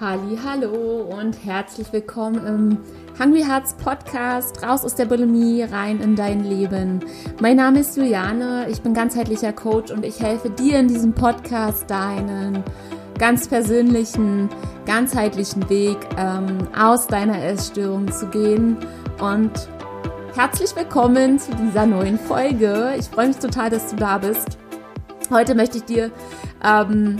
Halli, hallo und herzlich willkommen im Hungry Hearts Podcast raus aus der Bulimie rein in dein Leben. Mein Name ist Juliane, ich bin ganzheitlicher Coach und ich helfe dir in diesem Podcast deinen ganz persönlichen, ganzheitlichen Weg ähm, aus deiner Essstörung zu gehen und herzlich willkommen zu dieser neuen Folge. Ich freue mich total, dass du da bist. Heute möchte ich dir ähm,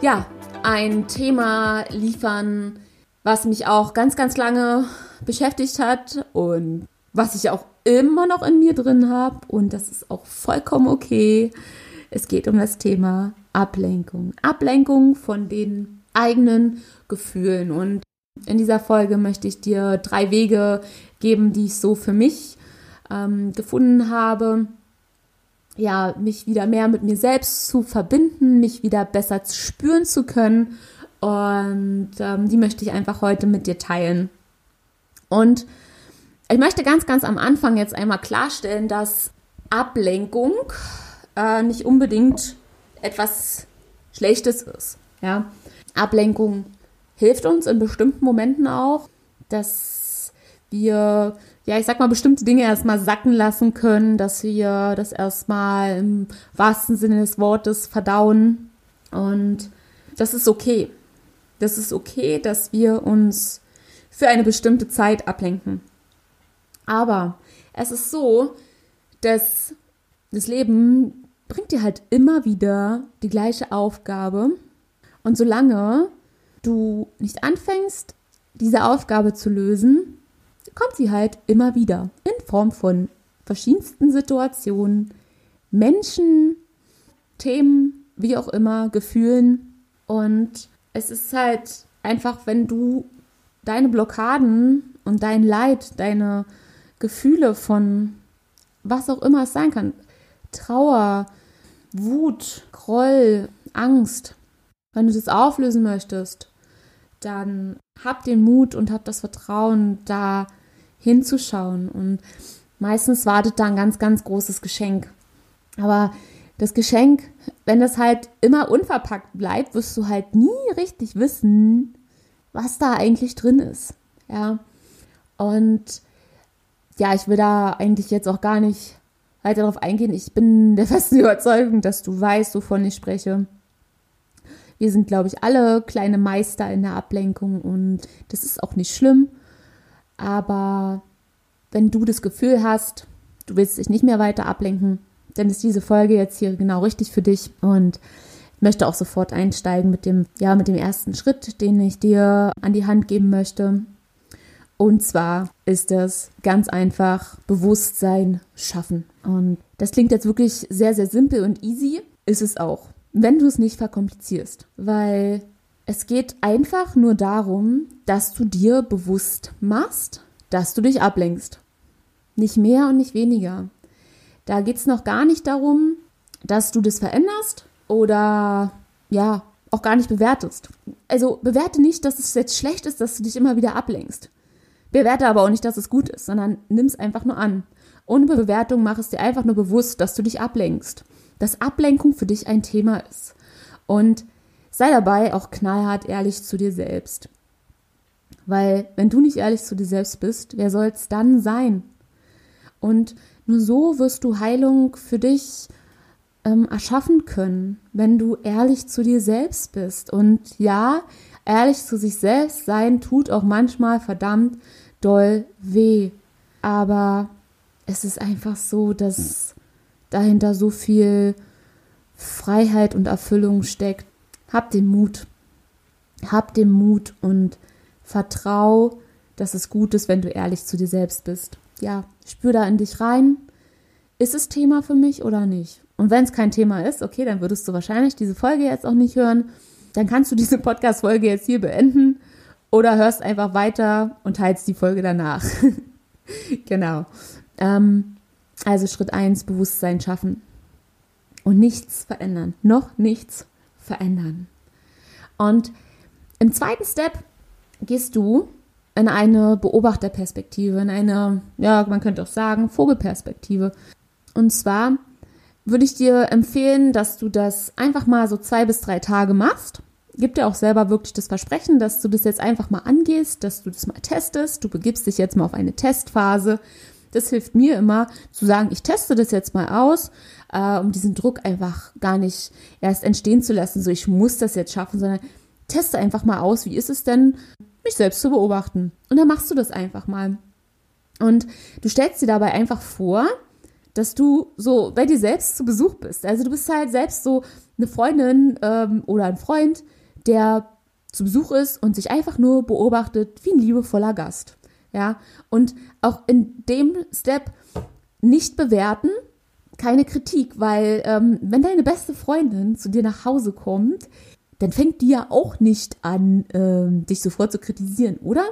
ja ein Thema liefern, was mich auch ganz, ganz lange beschäftigt hat und was ich auch immer noch in mir drin habe. Und das ist auch vollkommen okay. Es geht um das Thema Ablenkung. Ablenkung von den eigenen Gefühlen. Und in dieser Folge möchte ich dir drei Wege geben, die ich so für mich ähm, gefunden habe, ja, mich wieder mehr mit mir selbst zu verbinden, mich wieder besser spüren zu können. Und ähm, die möchte ich einfach heute mit dir teilen. Und ich möchte ganz, ganz am Anfang jetzt einmal klarstellen, dass Ablenkung äh, nicht unbedingt etwas Schlechtes ist. Ja? Ablenkung hilft uns in bestimmten Momenten auch, dass wir ja, ich sag mal, bestimmte Dinge erstmal sacken lassen können, dass wir das erstmal im wahrsten Sinne des Wortes verdauen. Und das ist okay. Das ist okay, dass wir uns für eine bestimmte Zeit ablenken. Aber es ist so, dass das Leben bringt dir halt immer wieder die gleiche Aufgabe. Und solange du nicht anfängst, diese Aufgabe zu lösen, kommt sie halt immer wieder in Form von verschiedensten Situationen, Menschen, Themen, wie auch immer, Gefühlen. Und es ist halt einfach, wenn du deine Blockaden und dein Leid, deine Gefühle von was auch immer es sein kann, Trauer, Wut, Groll, Angst, wenn du das auflösen möchtest, dann hab den Mut und hab das Vertrauen, da hinzuschauen. Und meistens wartet da ein ganz, ganz großes Geschenk. Aber das Geschenk, wenn das halt immer unverpackt bleibt, wirst du halt nie richtig wissen, was da eigentlich drin ist. Ja. Und ja, ich will da eigentlich jetzt auch gar nicht weiter darauf eingehen. Ich bin der festen Überzeugung, dass du weißt, wovon ich spreche. Wir sind, glaube ich, alle kleine Meister in der Ablenkung und das ist auch nicht schlimm. Aber wenn du das Gefühl hast, du willst dich nicht mehr weiter ablenken, dann ist diese Folge jetzt hier genau richtig für dich und ich möchte auch sofort einsteigen mit dem, ja, mit dem ersten Schritt, den ich dir an die Hand geben möchte. Und zwar ist es ganz einfach Bewusstsein schaffen. Und das klingt jetzt wirklich sehr, sehr simpel und easy. Ist es auch, wenn du es nicht verkomplizierst. Weil es geht einfach nur darum, dass du dir bewusst machst, dass du dich ablenkst. Nicht mehr und nicht weniger. Da geht es noch gar nicht darum, dass du das veränderst oder ja, auch gar nicht bewertest. Also bewerte nicht, dass es jetzt schlecht ist, dass du dich immer wieder ablenkst. Bewerte aber auch nicht, dass es gut ist, sondern nimm es einfach nur an. Ohne Bewertung mach es dir einfach nur bewusst, dass du dich ablenkst. Dass Ablenkung für dich ein Thema ist. Und Sei dabei auch knallhart ehrlich zu dir selbst. Weil wenn du nicht ehrlich zu dir selbst bist, wer soll es dann sein? Und nur so wirst du Heilung für dich ähm, erschaffen können, wenn du ehrlich zu dir selbst bist. Und ja, ehrlich zu sich selbst sein tut auch manchmal verdammt doll weh. Aber es ist einfach so, dass dahinter so viel Freiheit und Erfüllung steckt, hab den Mut. Hab den Mut und vertrau, dass es gut ist, wenn du ehrlich zu dir selbst bist. Ja, spür da in dich rein. Ist es Thema für mich oder nicht? Und wenn es kein Thema ist, okay, dann würdest du wahrscheinlich diese Folge jetzt auch nicht hören. Dann kannst du diese Podcast-Folge jetzt hier beenden oder hörst einfach weiter und teilst die Folge danach. genau. Ähm, also Schritt 1, Bewusstsein schaffen und nichts verändern. Noch nichts verändern. Und im zweiten Step gehst du in eine Beobachterperspektive, in eine, ja, man könnte auch sagen, Vogelperspektive. Und zwar würde ich dir empfehlen, dass du das einfach mal so zwei bis drei Tage machst. gib dir auch selber wirklich das Versprechen, dass du das jetzt einfach mal angehst, dass du das mal testest. Du begibst dich jetzt mal auf eine Testphase. Das hilft mir immer zu sagen, ich teste das jetzt mal aus, äh, um diesen Druck einfach gar nicht erst entstehen zu lassen. So, ich muss das jetzt schaffen, sondern teste einfach mal aus, wie ist es denn, mich selbst zu beobachten. Und dann machst du das einfach mal. Und du stellst dir dabei einfach vor, dass du so bei dir selbst zu Besuch bist. Also du bist halt selbst so eine Freundin ähm, oder ein Freund, der zu Besuch ist und sich einfach nur beobachtet wie ein liebevoller Gast. Ja, und auch in dem Step nicht bewerten, keine Kritik, weil ähm, wenn deine beste Freundin zu dir nach Hause kommt, dann fängt die ja auch nicht an, ähm, dich sofort zu kritisieren, oder?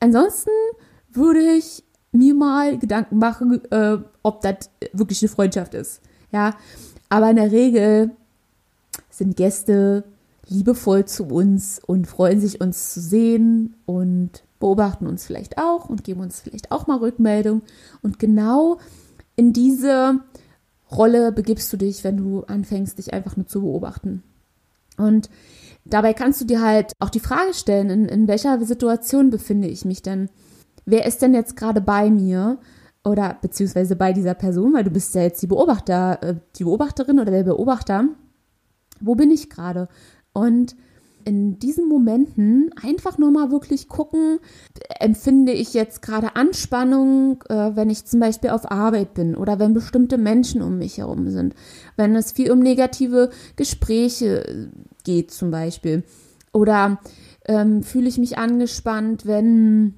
Ansonsten würde ich mir mal Gedanken machen, äh, ob das wirklich eine Freundschaft ist. Ja, aber in der Regel sind Gäste liebevoll zu uns und freuen sich, uns zu sehen und beobachten uns vielleicht auch und geben uns vielleicht auch mal Rückmeldung. Und genau in diese Rolle begibst du dich, wenn du anfängst, dich einfach nur zu beobachten. Und dabei kannst du dir halt auch die Frage stellen, in, in welcher Situation befinde ich mich denn? wer ist denn jetzt gerade bei mir oder beziehungsweise bei dieser Person, weil du bist ja jetzt die Beobachter, äh, die Beobachterin oder der Beobachter. Wo bin ich gerade? Und in diesen Momenten einfach nur mal wirklich gucken, empfinde ich jetzt gerade Anspannung, äh, wenn ich zum Beispiel auf Arbeit bin oder wenn bestimmte Menschen um mich herum sind, wenn es viel um negative Gespräche geht zum Beispiel. Oder ähm, fühle ich mich angespannt, wenn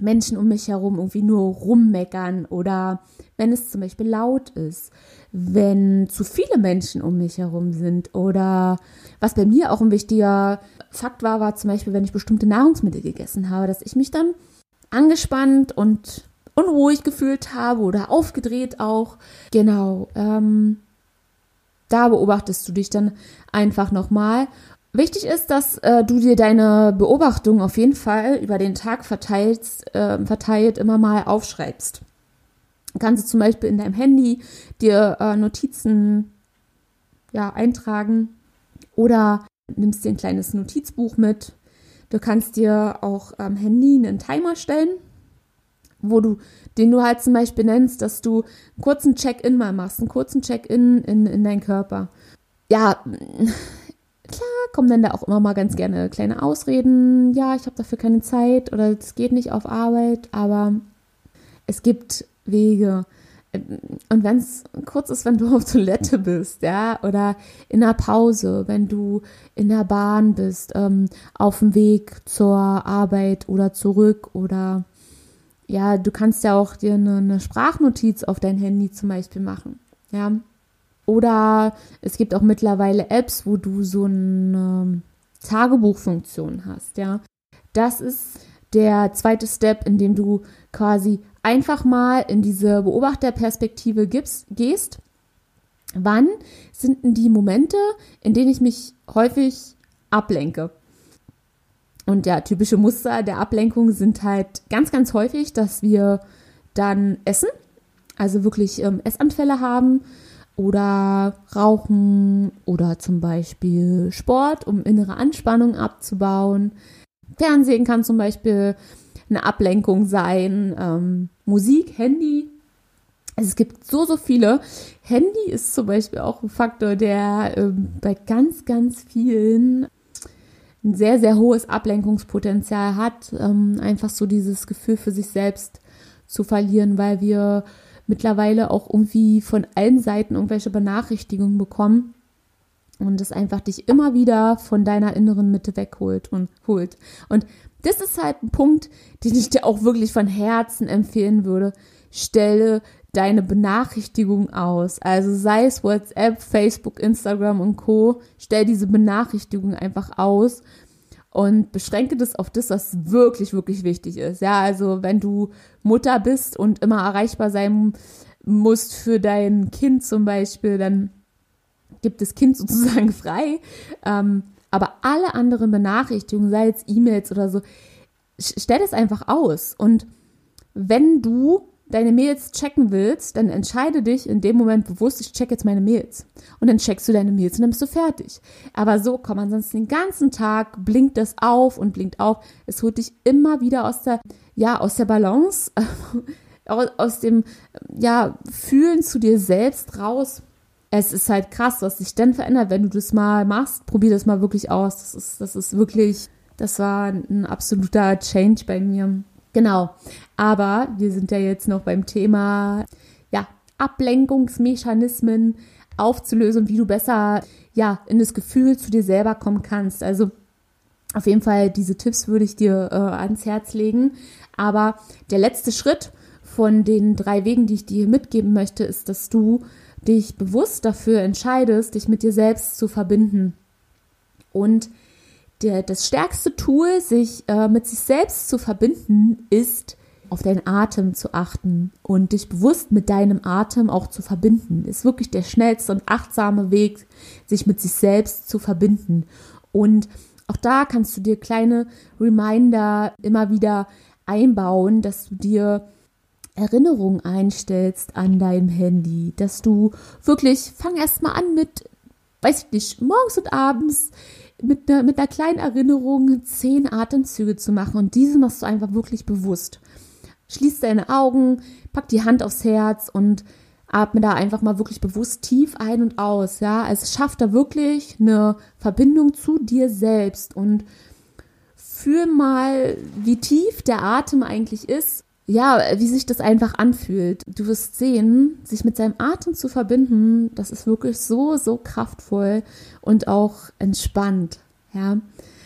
Menschen um mich herum irgendwie nur rummeckern oder wenn es zum Beispiel laut ist, wenn zu viele Menschen um mich herum sind oder was bei mir auch ein wichtiger Fakt war, war zum Beispiel, wenn ich bestimmte Nahrungsmittel gegessen habe, dass ich mich dann angespannt und unruhig gefühlt habe oder aufgedreht auch. Genau, ähm, da beobachtest du dich dann einfach nochmal Wichtig ist, dass äh, du dir deine Beobachtung auf jeden Fall über den Tag verteilst, äh, verteilt immer mal aufschreibst. Kannst du zum Beispiel in deinem Handy dir äh, Notizen ja, eintragen oder nimmst dir ein kleines Notizbuch mit. Du kannst dir auch am Handy einen Timer stellen, wo du, den du halt zum Beispiel nennst, dass du einen kurzen Check-in mal machst, einen kurzen Check-in in, in deinen Körper. Ja, klar kommen dann da auch immer mal ganz gerne kleine Ausreden. Ja, ich habe dafür keine Zeit oder es geht nicht auf Arbeit, aber es gibt Wege. Und wenn es kurz ist, wenn du auf Toilette bist, ja, oder in der Pause, wenn du in der Bahn bist, ähm, auf dem Weg zur Arbeit oder zurück oder ja, du kannst ja auch dir eine, eine Sprachnotiz auf dein Handy zum Beispiel machen, ja. Oder es gibt auch mittlerweile Apps, wo du so eine Tagebuchfunktion hast, ja. Das ist der zweite Step, in dem du quasi einfach mal in diese Beobachterperspektive gibst, gehst. Wann sind denn die Momente, in denen ich mich häufig ablenke? Und ja, typische Muster der Ablenkung sind halt ganz, ganz häufig, dass wir dann essen, also wirklich ähm, Essanfälle haben, oder Rauchen oder zum Beispiel Sport, um innere Anspannung abzubauen. Fernsehen kann zum Beispiel eine Ablenkung sein, ähm, Musik, Handy. Also es gibt so, so viele. Handy ist zum Beispiel auch ein Faktor, der ähm, bei ganz, ganz vielen ein sehr, sehr hohes Ablenkungspotenzial hat. Ähm, einfach so dieses Gefühl für sich selbst zu verlieren, weil wir mittlerweile auch irgendwie von allen Seiten irgendwelche Benachrichtigungen bekommen und es einfach dich immer wieder von deiner inneren Mitte wegholt und holt. Und das ist halt ein Punkt, den ich dir auch wirklich von Herzen empfehlen würde. Stelle deine Benachrichtigung aus. Also sei es WhatsApp, Facebook, Instagram und Co. Stell diese Benachrichtigung einfach aus und beschränke das auf das, was wirklich, wirklich wichtig ist. Ja, also wenn du Mutter bist und immer erreichbar sein musst für dein Kind zum Beispiel, dann gibt das Kind sozusagen frei. Ähm, aber alle anderen Benachrichtigungen, sei es E-Mails oder so, stell das einfach aus. Und wenn du deine Mails checken willst, dann entscheide dich in dem Moment bewusst, ich check jetzt meine Mails. Und dann checkst du deine Mails und dann bist du fertig. Aber so komm, ansonsten den ganzen Tag blinkt das auf und blinkt auf. Es holt dich immer wieder aus der, ja, aus der Balance, aus dem, ja, Fühlen zu dir selbst raus. Es ist halt krass, was sich dann verändert, wenn du das mal machst. Probier das mal wirklich aus. Das ist, das ist wirklich, das war ein absoluter Change bei mir. Genau. Aber wir sind ja jetzt noch beim Thema, ja, Ablenkungsmechanismen aufzulösen, wie du besser, ja, in das Gefühl zu dir selber kommen kannst. Also, auf jeden Fall, diese Tipps würde ich dir äh, ans Herz legen. Aber der letzte Schritt von den drei Wegen, die ich dir mitgeben möchte, ist, dass du dich bewusst dafür entscheidest, dich mit dir selbst zu verbinden. Und der, das stärkste Tool, sich äh, mit sich selbst zu verbinden, ist, auf deinen Atem zu achten und dich bewusst mit deinem Atem auch zu verbinden. Ist wirklich der schnellste und achtsame Weg, sich mit sich selbst zu verbinden. Und auch da kannst du dir kleine Reminder immer wieder einbauen, dass du dir Erinnerungen einstellst an deinem Handy, dass du wirklich, fang erst mal an mit, weiß ich nicht, morgens und abends mit einer, mit einer kleinen Erinnerung zehn Atemzüge zu machen und diese machst du einfach wirklich bewusst. Schließ deine Augen, pack die Hand aufs Herz und atme da einfach mal wirklich bewusst tief ein und aus, ja. Also schaff da wirklich eine Verbindung zu dir selbst und fühl mal, wie tief der Atem eigentlich ist. Ja, wie sich das einfach anfühlt. Du wirst sehen, sich mit seinem Atem zu verbinden, das ist wirklich so, so kraftvoll und auch entspannt, ja.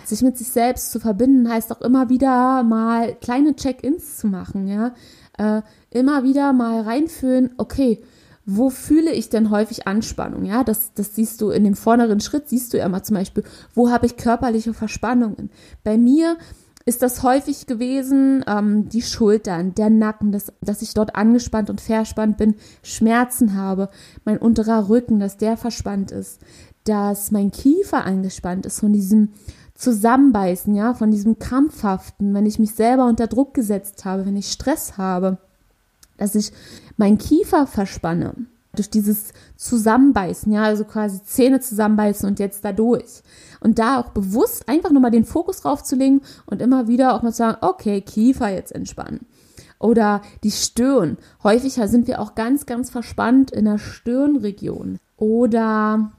Sich mit sich selbst zu verbinden heißt auch immer wieder mal kleine Check-ins zu machen, ja. Äh, immer wieder mal reinfühlen, okay, wo fühle ich denn häufig Anspannung? Ja, das, das siehst du in dem vorderen Schritt, siehst du ja immer zum Beispiel, wo habe ich körperliche Verspannungen? Bei mir ist das häufig gewesen, ähm, die Schultern, der Nacken, dass, dass ich dort angespannt und verspannt bin, Schmerzen habe, mein unterer Rücken, dass der verspannt ist, dass mein Kiefer angespannt ist von diesem Zusammenbeißen, ja, von diesem Krampfhaften, wenn ich mich selber unter Druck gesetzt habe, wenn ich Stress habe, dass ich meinen Kiefer verspanne durch dieses Zusammenbeißen, ja, also quasi Zähne zusammenbeißen und jetzt da durch. Und da auch bewusst einfach nochmal den Fokus drauf zu legen und immer wieder auch mal zu sagen, okay, Kiefer jetzt entspannen. Oder die Stirn. Häufig sind wir auch ganz, ganz verspannt in der Stirnregion. Oder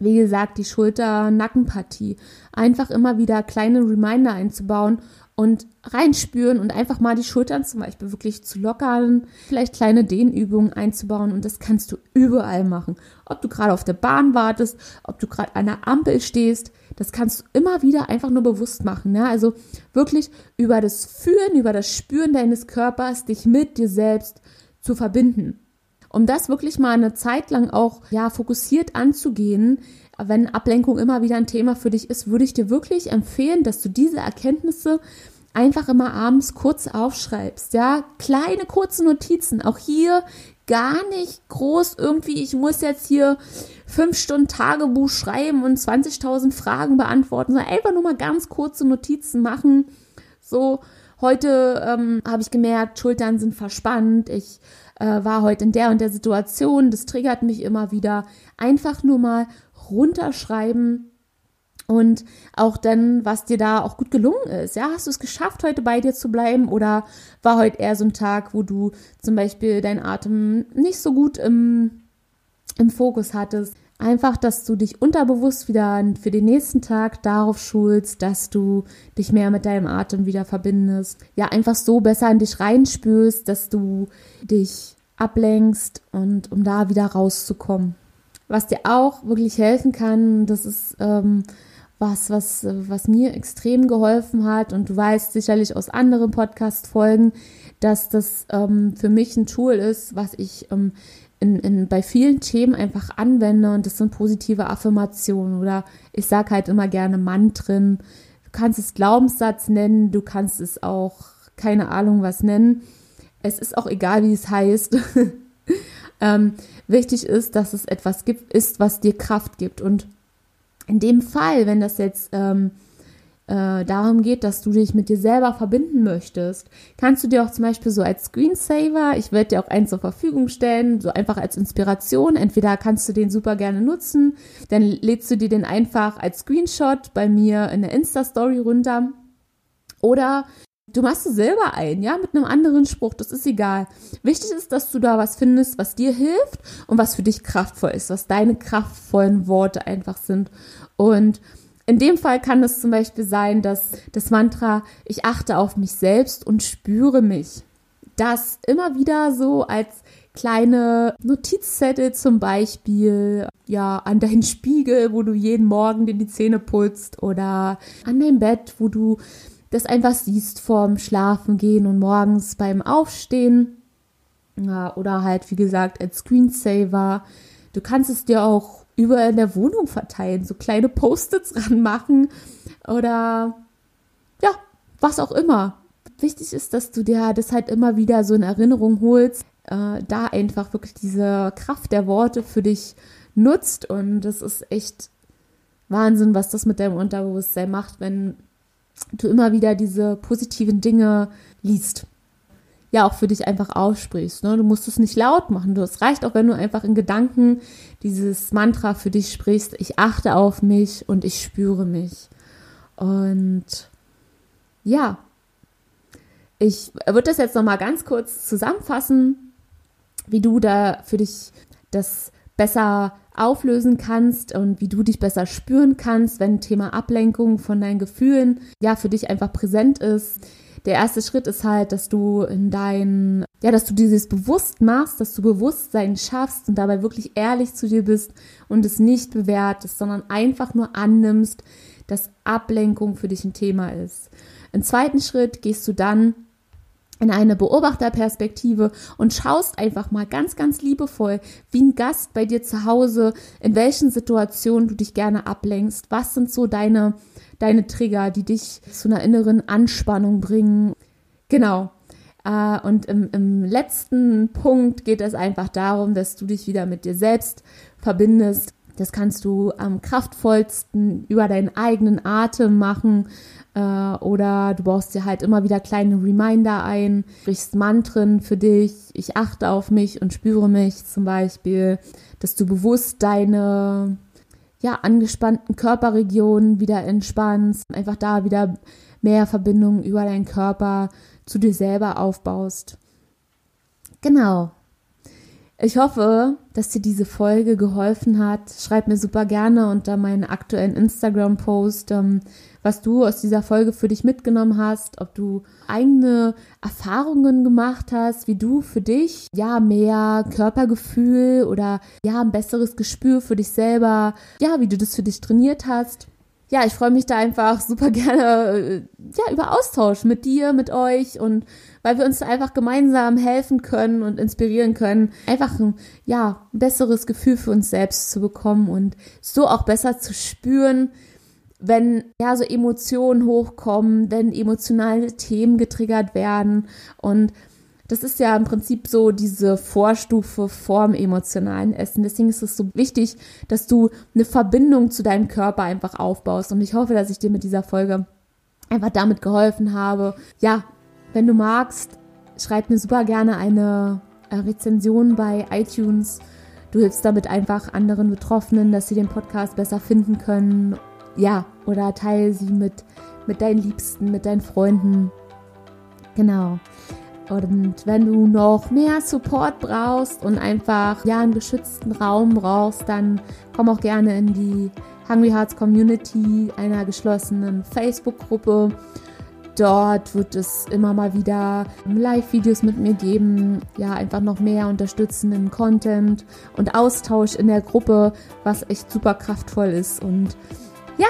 wie gesagt, die Schulter-Nackenpartie. Einfach immer wieder kleine Reminder einzubauen und reinspüren und einfach mal die Schultern zum Beispiel wirklich zu lockern, vielleicht kleine Dehnübungen einzubauen und das kannst du überall machen. Ob du gerade auf der Bahn wartest, ob du gerade an der Ampel stehst, das kannst du immer wieder einfach nur bewusst machen. Ne? Also wirklich über das Führen, über das Spüren deines Körpers, dich mit dir selbst zu verbinden um das wirklich mal eine Zeit lang auch ja fokussiert anzugehen, wenn Ablenkung immer wieder ein Thema für dich ist, würde ich dir wirklich empfehlen, dass du diese Erkenntnisse einfach immer abends kurz aufschreibst, ja, kleine kurze Notizen, auch hier gar nicht groß irgendwie, ich muss jetzt hier fünf Stunden Tagebuch schreiben und 20.000 Fragen beantworten, sondern einfach nur mal ganz kurze Notizen machen, so Heute ähm, habe ich gemerkt, Schultern sind verspannt. Ich äh, war heute in der und der Situation. Das triggert mich immer wieder. Einfach nur mal runterschreiben und auch dann, was dir da auch gut gelungen ist. Ja, hast du es geschafft, heute bei dir zu bleiben oder war heute eher so ein Tag, wo du zum Beispiel deinen Atem nicht so gut im, im Fokus hattest? Einfach, dass du dich unterbewusst wieder für den nächsten Tag darauf schulst, dass du dich mehr mit deinem Atem wieder verbindest. Ja, einfach so besser in dich reinspürst, dass du dich ablenkst und um da wieder rauszukommen. Was dir auch wirklich helfen kann, das ist ähm, was, was, was mir extrem geholfen hat und du weißt sicherlich aus anderen Podcast-Folgen, dass das ähm, für mich ein Tool ist, was ich ähm, in, in, bei vielen Themen einfach anwende und das sind positive Affirmationen oder ich sage halt immer gerne Mantren. Du kannst es Glaubenssatz nennen, du kannst es auch keine Ahnung was nennen. Es ist auch egal, wie es heißt. ähm, wichtig ist, dass es etwas gibt, ist, was dir Kraft gibt. Und in dem Fall, wenn das jetzt ähm, äh, darum geht, dass du dich mit dir selber verbinden möchtest, kannst du dir auch zum Beispiel so als Screensaver, ich werde dir auch einen zur Verfügung stellen, so einfach als Inspiration. Entweder kannst du den super gerne nutzen, dann lädst du dir den einfach als Screenshot bei mir in der Insta-Story runter. Oder du machst es selber ein, ja, mit einem anderen Spruch, das ist egal. Wichtig ist, dass du da was findest, was dir hilft und was für dich kraftvoll ist, was deine kraftvollen Worte einfach sind. Und in dem Fall kann es zum Beispiel sein, dass das Mantra, ich achte auf mich selbst und spüre mich, das immer wieder so als kleine Notizzettel zum Beispiel, ja, an deinen Spiegel, wo du jeden Morgen dir die Zähne putzt oder an dein Bett, wo du das einfach siehst vorm Schlafengehen und morgens beim Aufstehen. Ja, oder halt, wie gesagt, als Screensaver. Du kannst es dir auch überall in der Wohnung verteilen, so kleine Post-its ranmachen oder ja, was auch immer. Wichtig ist, dass du dir das halt immer wieder so in Erinnerung holst, äh, da einfach wirklich diese Kraft der Worte für dich nutzt und das ist echt Wahnsinn, was das mit deinem Unterbewusstsein macht, wenn du immer wieder diese positiven Dinge liest ja auch für dich einfach aussprichst. Ne? Du musst es nicht laut machen. Es reicht auch, wenn du einfach in Gedanken dieses Mantra für dich sprichst. Ich achte auf mich und ich spüre mich. Und ja, ich würde das jetzt noch mal ganz kurz zusammenfassen, wie du da für dich das besser auflösen kannst und wie du dich besser spüren kannst, wenn Thema Ablenkung von deinen Gefühlen ja für dich einfach präsent ist der erste Schritt ist halt, dass du in dein, ja, dass du dieses bewusst machst, dass du Bewusstsein schaffst und dabei wirklich ehrlich zu dir bist und es nicht bewertest, sondern einfach nur annimmst, dass Ablenkung für dich ein Thema ist. Im zweiten Schritt gehst du dann in eine Beobachterperspektive und schaust einfach mal ganz, ganz liebevoll, wie ein Gast bei dir zu Hause, in welchen Situationen du dich gerne ablenkst. Was sind so deine deine Trigger, die dich zu einer inneren Anspannung bringen. Genau. Äh, und im, im letzten Punkt geht es einfach darum, dass du dich wieder mit dir selbst verbindest. Das kannst du am kraftvollsten über deinen eigenen Atem machen äh, oder du baust dir halt immer wieder kleine Reminder ein, sprichst Mantren für dich, ich achte auf mich und spüre mich zum Beispiel, dass du bewusst deine ja, angespannten Körperregionen wieder entspannst, einfach da wieder mehr Verbindung über deinen Körper zu dir selber aufbaust. Genau. Ich hoffe, dass dir diese Folge geholfen hat. Schreib mir super gerne unter meinen aktuellen Instagram-Post, ähm, was du aus dieser Folge für dich mitgenommen hast, ob du eigene Erfahrungen gemacht hast, wie du für dich ja mehr Körpergefühl oder ja ein besseres Gespür für dich selber, ja, wie du das für dich trainiert hast. Ja, ich freue mich da einfach super gerne äh, ja, über Austausch mit dir, mit euch und weil wir uns einfach gemeinsam helfen können und inspirieren können, einfach ein ja, besseres Gefühl für uns selbst zu bekommen und so auch besser zu spüren, wenn ja so Emotionen hochkommen, wenn emotionale Themen getriggert werden und das ist ja im Prinzip so diese Vorstufe vorm emotionalen Essen. Deswegen ist es so wichtig, dass du eine Verbindung zu deinem Körper einfach aufbaust. Und ich hoffe, dass ich dir mit dieser Folge einfach damit geholfen habe. Ja, wenn du magst, schreib mir super gerne eine äh, Rezension bei iTunes. Du hilfst damit einfach anderen Betroffenen, dass sie den Podcast besser finden können. Ja, oder teile sie mit, mit deinen Liebsten, mit deinen Freunden. Genau. Und wenn du noch mehr Support brauchst und einfach ja einen geschützten Raum brauchst, dann komm auch gerne in die Hungry Hearts Community, einer geschlossenen Facebook-Gruppe. Dort wird es immer mal wieder Live-Videos mit mir geben, ja, einfach noch mehr unterstützenden Content und Austausch in der Gruppe, was echt super kraftvoll ist. Und ja,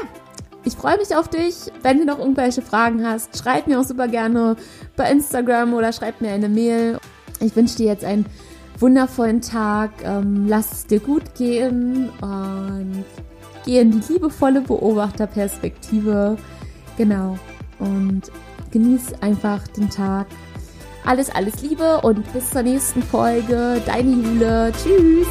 ich freue mich auf dich. Wenn du noch irgendwelche Fragen hast, schreib mir auch super gerne bei Instagram oder schreib mir eine Mail. Ich wünsche dir jetzt einen wundervollen Tag. Ähm, lass es dir gut gehen und geh in die liebevolle Beobachterperspektive. Genau. Und genieß einfach den Tag. Alles, alles Liebe und bis zur nächsten Folge. Deine Jule. Tschüss.